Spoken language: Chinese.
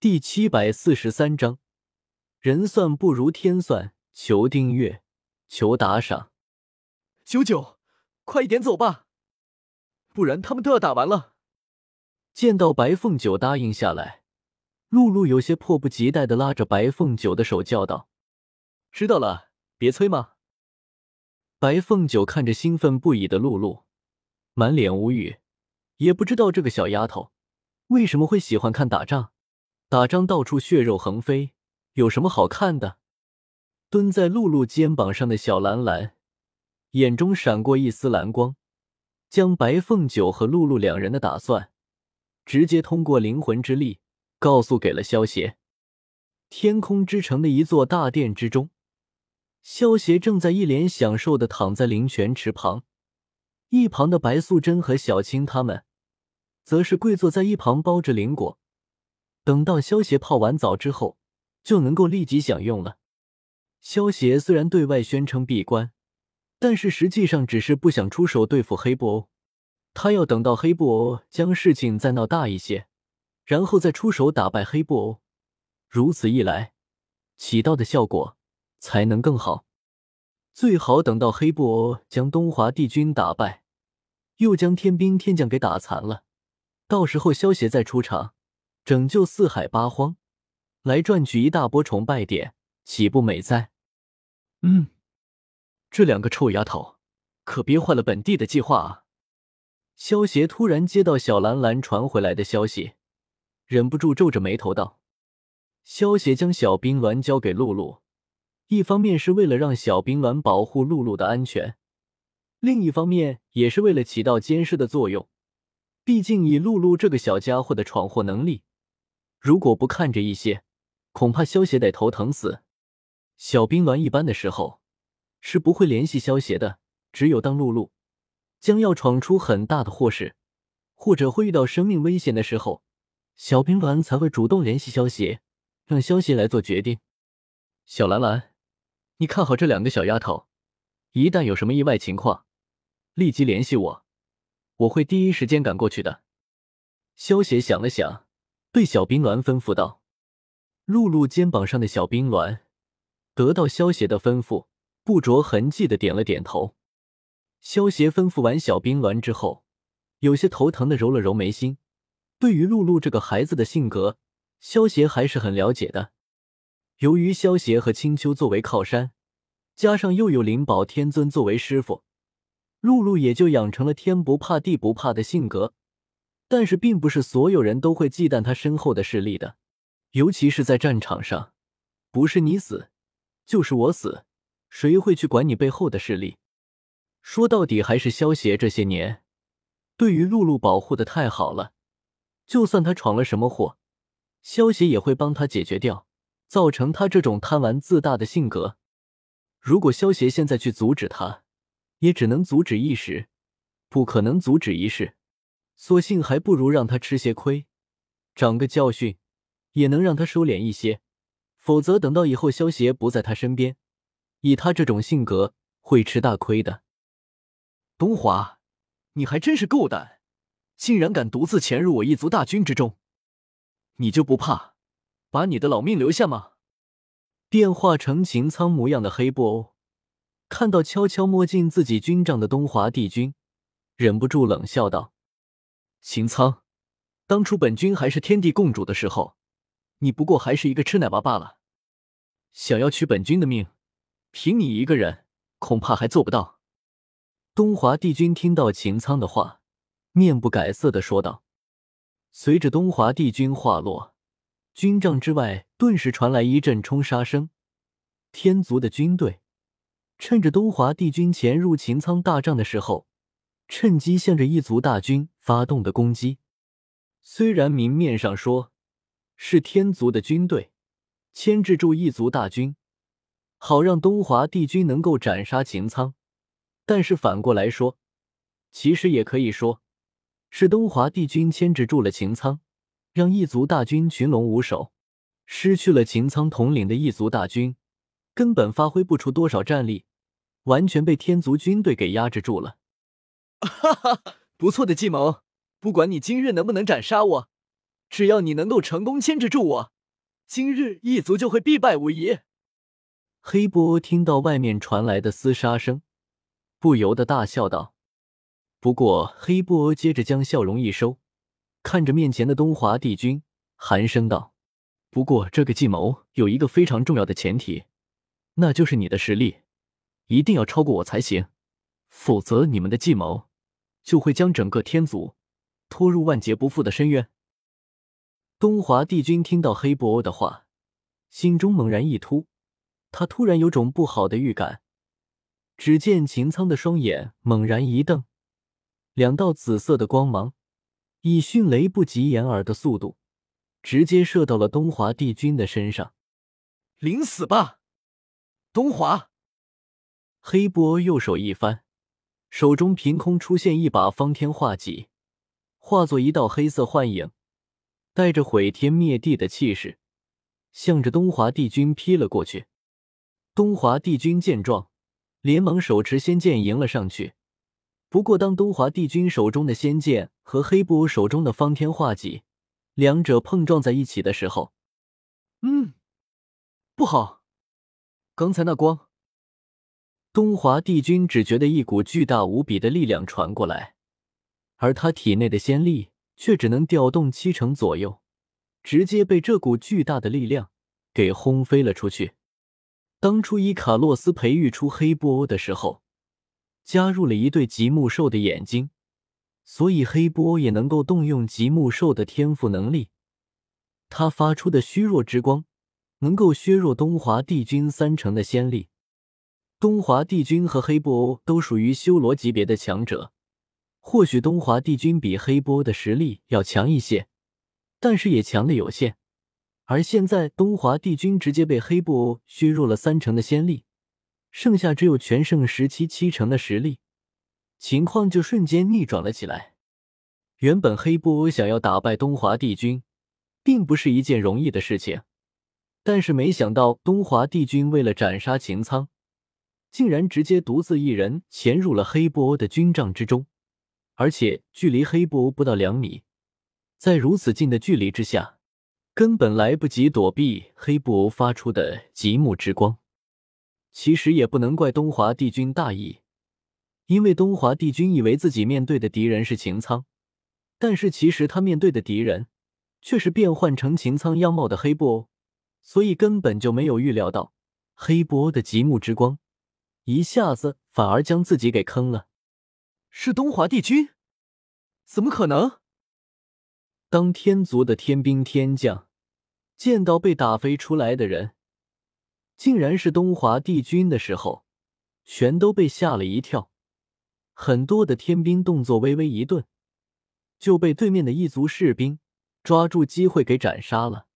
第七百四十三章，人算不如天算。求订阅，求打赏。九九，快一点走吧，不然他们都要打完了。见到白凤九答应下来，露露有些迫不及待的拉着白凤九的手叫道：“知道了，别催嘛。”白凤九看着兴奋不已的露露，满脸无语，也不知道这个小丫头为什么会喜欢看打仗。打仗到处血肉横飞，有什么好看的？蹲在露露肩膀上的小兰兰，眼中闪过一丝蓝光，将白凤九和露露两人的打算，直接通过灵魂之力告诉给了萧邪。天空之城的一座大殿之中，萧邪正在一脸享受的躺在灵泉池旁，一旁的白素贞和小青他们，则是跪坐在一旁包着灵果，等到萧邪泡完澡之后，就能够立即享用了。萧协虽然对外宣称闭关，但是实际上只是不想出手对付黑布欧。他要等到黑布欧将事情再闹大一些，然后再出手打败黑布欧。如此一来，起到的效果才能更好。最好等到黑布欧将东华帝君打败，又将天兵天将给打残了，到时候萧协再出场，拯救四海八荒，来赚取一大波崇拜点。岂不美哉？嗯，这两个臭丫头可别坏了本帝的计划啊！萧协突然接到小兰兰传回来的消息，忍不住皱着眉头道：“萧协将小冰鸾交给露露，一方面是为了让小冰鸾保护露露的安全，另一方面也是为了起到监视的作用。毕竟以露露这个小家伙的闯祸能力，如果不看着一些，恐怕萧协得头疼死。”小冰鸾一般的时候是不会联系萧协的，只有当露露将要闯出很大的祸事，或者会遇到生命危险的时候，小冰鸾才会主动联系萧协，让萧协来做决定。小兰兰，你看好这两个小丫头，一旦有什么意外情况，立即联系我，我会第一时间赶过去的。萧协想了想，对小冰鸾吩咐道：“露露肩膀上的小冰鸾。”得到萧协的吩咐，不着痕迹的点了点头。萧协吩咐完小冰鸾之后，有些头疼的揉了揉眉心。对于露露这个孩子的性格，萧协还是很了解的。由于萧协和青丘作为靠山，加上又有灵宝天尊作为师傅，露露也就养成了天不怕地不怕的性格。但是，并不是所有人都会忌惮他身后的势力的，尤其是在战场上，不是你死。就是我死，谁会去管你背后的势力？说到底，还是萧协这些年对于露露保护的太好了。就算他闯了什么祸，萧协也会帮他解决掉，造成他这种贪玩自大的性格。如果萧协现在去阻止他，也只能阻止一时，不可能阻止一世。索性还不如让他吃些亏，长个教训，也能让他收敛一些。否则，等到以后萧协不在他身边，以他这种性格，会吃大亏的。东华，你还真是够胆，竟然敢独自潜入我一族大军之中，你就不怕把你的老命留下吗？变化成秦苍模样的黑布欧，看到悄悄摸进自己军帐的东华帝君，忍不住冷笑道：“秦苍，当初本君还是天地共主的时候，你不过还是一个吃奶娃罢了。”想要取本君的命，凭你一个人恐怕还做不到。东华帝君听到秦苍的话，面不改色的说道。随着东华帝君话落，军帐之外顿时传来一阵冲杀声。天族的军队趁着东华帝君潜入秦苍大帐的时候，趁机向着一族大军发动的攻击。虽然明面上说是天族的军队。牵制住异族大军，好让东华帝君能够斩杀秦苍。但是反过来说，其实也可以说是东华帝君牵制住了秦苍，让异族大军群龙无首。失去了秦苍统领的异族大军，根本发挥不出多少战力，完全被天族军队给压制住了。哈哈，不错的计谋！不管你今日能不能斩杀我，只要你能够成功牵制住我，今日一族就会必败无疑。黑波听到外面传来的厮杀声，不由得大笑道。不过，黑波接着将笑容一收，看着面前的东华帝君，寒声道：“不过，这个计谋有一个非常重要的前提，那就是你的实力一定要超过我才行，否则你们的计谋就会将整个天族拖入万劫不复的深渊。”东华帝君听到黑布欧的话，心中猛然一突，他突然有种不好的预感。只见秦苍的双眼猛然一瞪。两道紫色的光芒以迅雷不及掩耳的速度，直接射到了东华帝君的身上。临死吧，东华！黑波右手一翻，手中凭空出现一把方天画戟，化作一道黑色幻影，带着毁天灭地的气势，向着东华帝君劈了过去。东华帝君见状，连忙手持仙剑迎了上去。不过，当东华帝君手中的仙剑和黑布手中的方天画戟两者碰撞在一起的时候，嗯，不好！刚才那光……东华帝君只觉得一股巨大无比的力量传过来，而他体内的仙力却只能调动七成左右，直接被这股巨大的力量给轰飞了出去。当初伊卡洛斯培育出黑布欧的时候。加入了一对极目兽的眼睛，所以黑波也能够动用极目兽的天赋能力。他发出的虚弱之光，能够削弱东华帝君三成的仙力。东华帝君和黑布欧都属于修罗级别的强者，或许东华帝君比黑布欧的实力要强一些，但是也强的有限。而现在东华帝君直接被黑布欧削弱了三成的仙力。剩下只有全盛时期七成的实力，情况就瞬间逆转了起来。原本黑布欧想要打败东华帝君，并不是一件容易的事情，但是没想到东华帝君为了斩杀秦苍，竟然直接独自一人潜入了黑布欧的军帐之中，而且距离黑布欧不到两米，在如此近的距离之下，根本来不及躲避黑布欧发出的极目之光。其实也不能怪东华帝君大意，因为东华帝君以为自己面对的敌人是秦苍，但是其实他面对的敌人却是变换成秦苍样貌的黑布欧，所以根本就没有预料到黑布欧的极目之光一下子反而将自己给坑了。是东华帝君？怎么可能？当天族的天兵天将见到被打飞出来的人。竟然是东华帝君的时候，全都被吓了一跳。很多的天兵动作微微一顿，就被对面的一族士兵抓住机会给斩杀了。